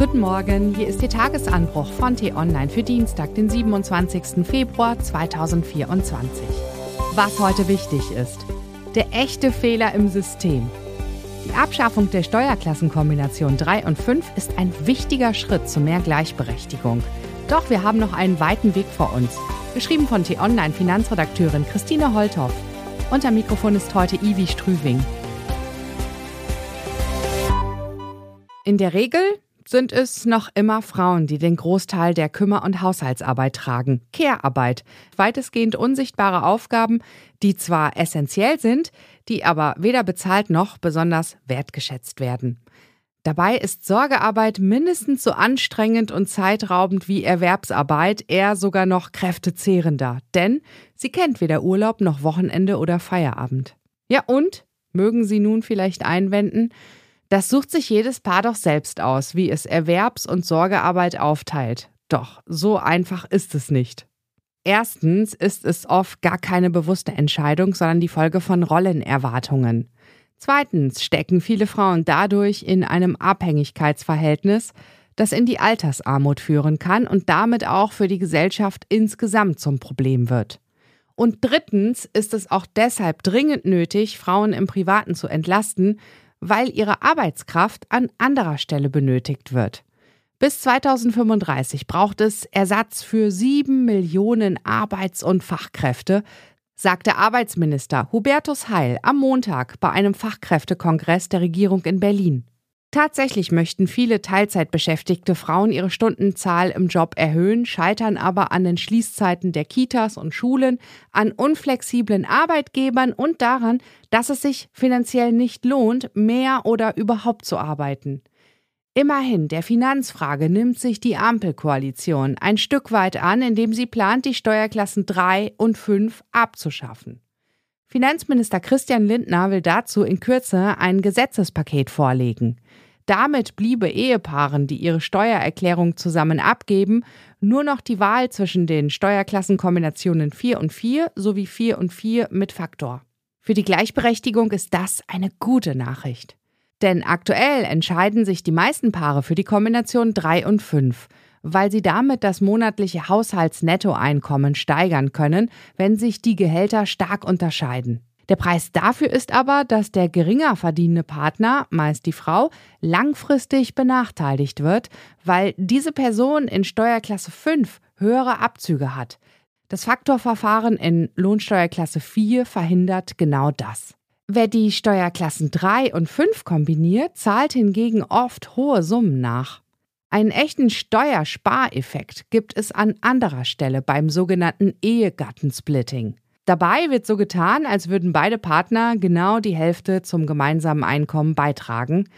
Guten Morgen, hier ist Ihr Tagesanbruch von T-Online für Dienstag, den 27. Februar 2024. Was heute wichtig ist. Der echte Fehler im System. Die Abschaffung der Steuerklassenkombination 3 und 5 ist ein wichtiger Schritt zu mehr Gleichberechtigung. Doch wir haben noch einen weiten Weg vor uns. Geschrieben von T-Online Finanzredakteurin Christine Holthoff. Unter Mikrofon ist heute Ivi Strüving. In der Regel sind es noch immer Frauen, die den Großteil der Kümmer- und Haushaltsarbeit tragen. Care-Arbeit, weitestgehend unsichtbare Aufgaben, die zwar essentiell sind, die aber weder bezahlt noch besonders wertgeschätzt werden. Dabei ist Sorgearbeit mindestens so anstrengend und zeitraubend wie Erwerbsarbeit, eher sogar noch kräftezehrender, denn sie kennt weder Urlaub noch Wochenende oder Feierabend. Ja und, mögen Sie nun vielleicht einwenden, das sucht sich jedes Paar doch selbst aus, wie es Erwerbs- und Sorgearbeit aufteilt. Doch so einfach ist es nicht. Erstens ist es oft gar keine bewusste Entscheidung, sondern die Folge von Rollenerwartungen. Zweitens stecken viele Frauen dadurch in einem Abhängigkeitsverhältnis, das in die Altersarmut führen kann und damit auch für die Gesellschaft insgesamt zum Problem wird. Und drittens ist es auch deshalb dringend nötig, Frauen im Privaten zu entlasten, weil ihre Arbeitskraft an anderer Stelle benötigt wird. Bis 2035 braucht es Ersatz für sieben Millionen Arbeits- und Fachkräfte, sagte Arbeitsminister Hubertus Heil am Montag bei einem Fachkräftekongress der Regierung in Berlin. Tatsächlich möchten viele Teilzeitbeschäftigte Frauen ihre Stundenzahl im Job erhöhen, scheitern aber an den Schließzeiten der Kitas und Schulen, an unflexiblen Arbeitgebern und daran, dass es sich finanziell nicht lohnt, mehr oder überhaupt zu arbeiten. Immerhin, der Finanzfrage nimmt sich die Ampelkoalition ein Stück weit an, indem sie plant, die Steuerklassen 3 und 5 abzuschaffen. Finanzminister Christian Lindner will dazu in Kürze ein Gesetzespaket vorlegen. Damit bliebe Ehepaaren, die ihre Steuererklärung zusammen abgeben, nur noch die Wahl zwischen den Steuerklassenkombinationen 4 und 4 sowie 4 und 4 mit Faktor. Für die Gleichberechtigung ist das eine gute Nachricht. Denn aktuell entscheiden sich die meisten Paare für die Kombination 3 und 5, weil sie damit das monatliche Haushaltsnettoeinkommen steigern können, wenn sich die Gehälter stark unterscheiden. Der Preis dafür ist aber, dass der geringer verdienende Partner, meist die Frau, langfristig benachteiligt wird, weil diese Person in Steuerklasse 5 höhere Abzüge hat. Das Faktorverfahren in Lohnsteuerklasse 4 verhindert genau das. Wer die Steuerklassen 3 und 5 kombiniert, zahlt hingegen oft hohe Summen nach. Einen echten Steuerspareffekt gibt es an anderer Stelle beim sogenannten Ehegattensplitting. Dabei wird so getan, als würden beide Partner genau die Hälfte zum gemeinsamen Einkommen beitragen.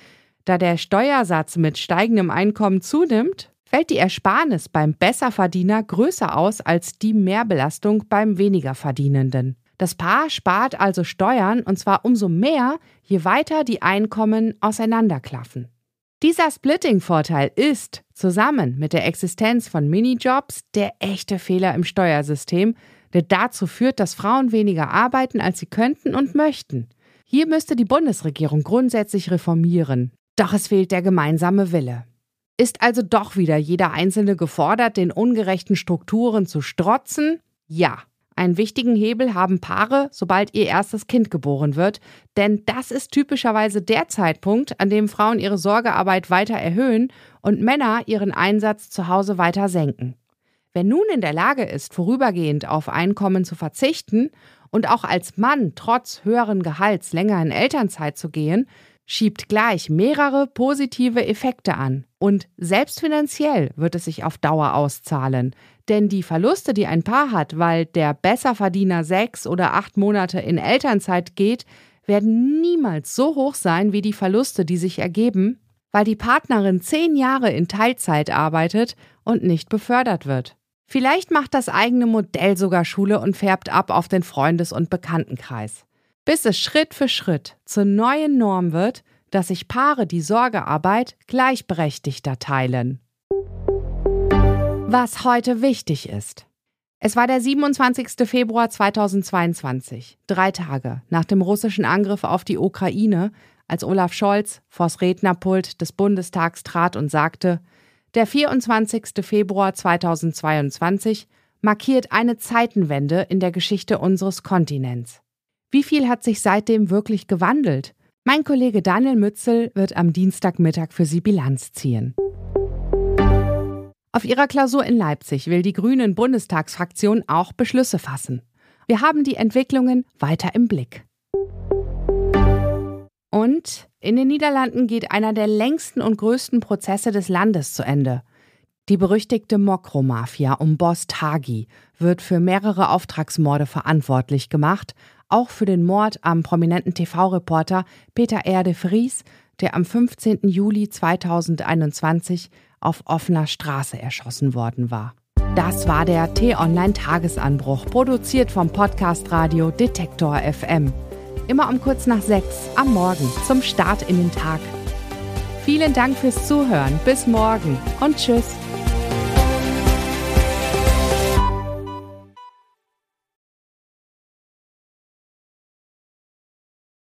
Da der Steuersatz mit steigendem Einkommen zunimmt, fällt die Ersparnis beim Besserverdiener größer aus als die Mehrbelastung beim Wenigerverdienenden. Das Paar spart also Steuern und zwar umso mehr, je weiter die Einkommen auseinanderklaffen. Dieser Splitting-Vorteil ist, zusammen mit der Existenz von Minijobs, der echte Fehler im Steuersystem, der dazu führt, dass Frauen weniger arbeiten, als sie könnten und möchten. Hier müsste die Bundesregierung grundsätzlich reformieren. Doch es fehlt der gemeinsame Wille. Ist also doch wieder jeder Einzelne gefordert, den ungerechten Strukturen zu strotzen? Ja. Einen wichtigen Hebel haben Paare, sobald ihr erstes Kind geboren wird, denn das ist typischerweise der Zeitpunkt, an dem Frauen ihre Sorgearbeit weiter erhöhen und Männer ihren Einsatz zu Hause weiter senken. Wer nun in der Lage ist, vorübergehend auf Einkommen zu verzichten und auch als Mann trotz höheren Gehalts länger in Elternzeit zu gehen, schiebt gleich mehrere positive Effekte an. Und selbst finanziell wird es sich auf Dauer auszahlen. Denn die Verluste, die ein Paar hat, weil der Besserverdiener sechs oder acht Monate in Elternzeit geht, werden niemals so hoch sein wie die Verluste, die sich ergeben, weil die Partnerin zehn Jahre in Teilzeit arbeitet und nicht befördert wird. Vielleicht macht das eigene Modell sogar Schule und färbt ab auf den Freundes- und Bekanntenkreis. Bis es Schritt für Schritt zur neuen Norm wird, dass sich Paare die Sorgearbeit gleichberechtigter teilen. Was heute wichtig ist. Es war der 27. Februar 2022, drei Tage nach dem russischen Angriff auf die Ukraine, als Olaf Scholz vors Rednerpult des Bundestags trat und sagte, der 24. Februar 2022 markiert eine Zeitenwende in der Geschichte unseres Kontinents. Wie viel hat sich seitdem wirklich gewandelt? Mein Kollege Daniel Mützel wird am Dienstagmittag für Sie Bilanz ziehen. Auf ihrer Klausur in Leipzig will die Grünen Bundestagsfraktion auch Beschlüsse fassen. Wir haben die Entwicklungen weiter im Blick. Und in den Niederlanden geht einer der längsten und größten Prozesse des Landes zu Ende. Die berüchtigte Mokro-Mafia um Boss Tagi wird für mehrere Auftragsmorde verantwortlich gemacht, auch für den Mord am prominenten TV-Reporter Peter Erde Vries, der am 15. Juli 2021 auf offener Straße erschossen worden war. Das war der T-Online-Tagesanbruch, produziert vom Podcast Radio Detektor FM. Immer um kurz nach sechs am Morgen zum Start in den Tag. Vielen Dank fürs Zuhören. Bis morgen und tschüss.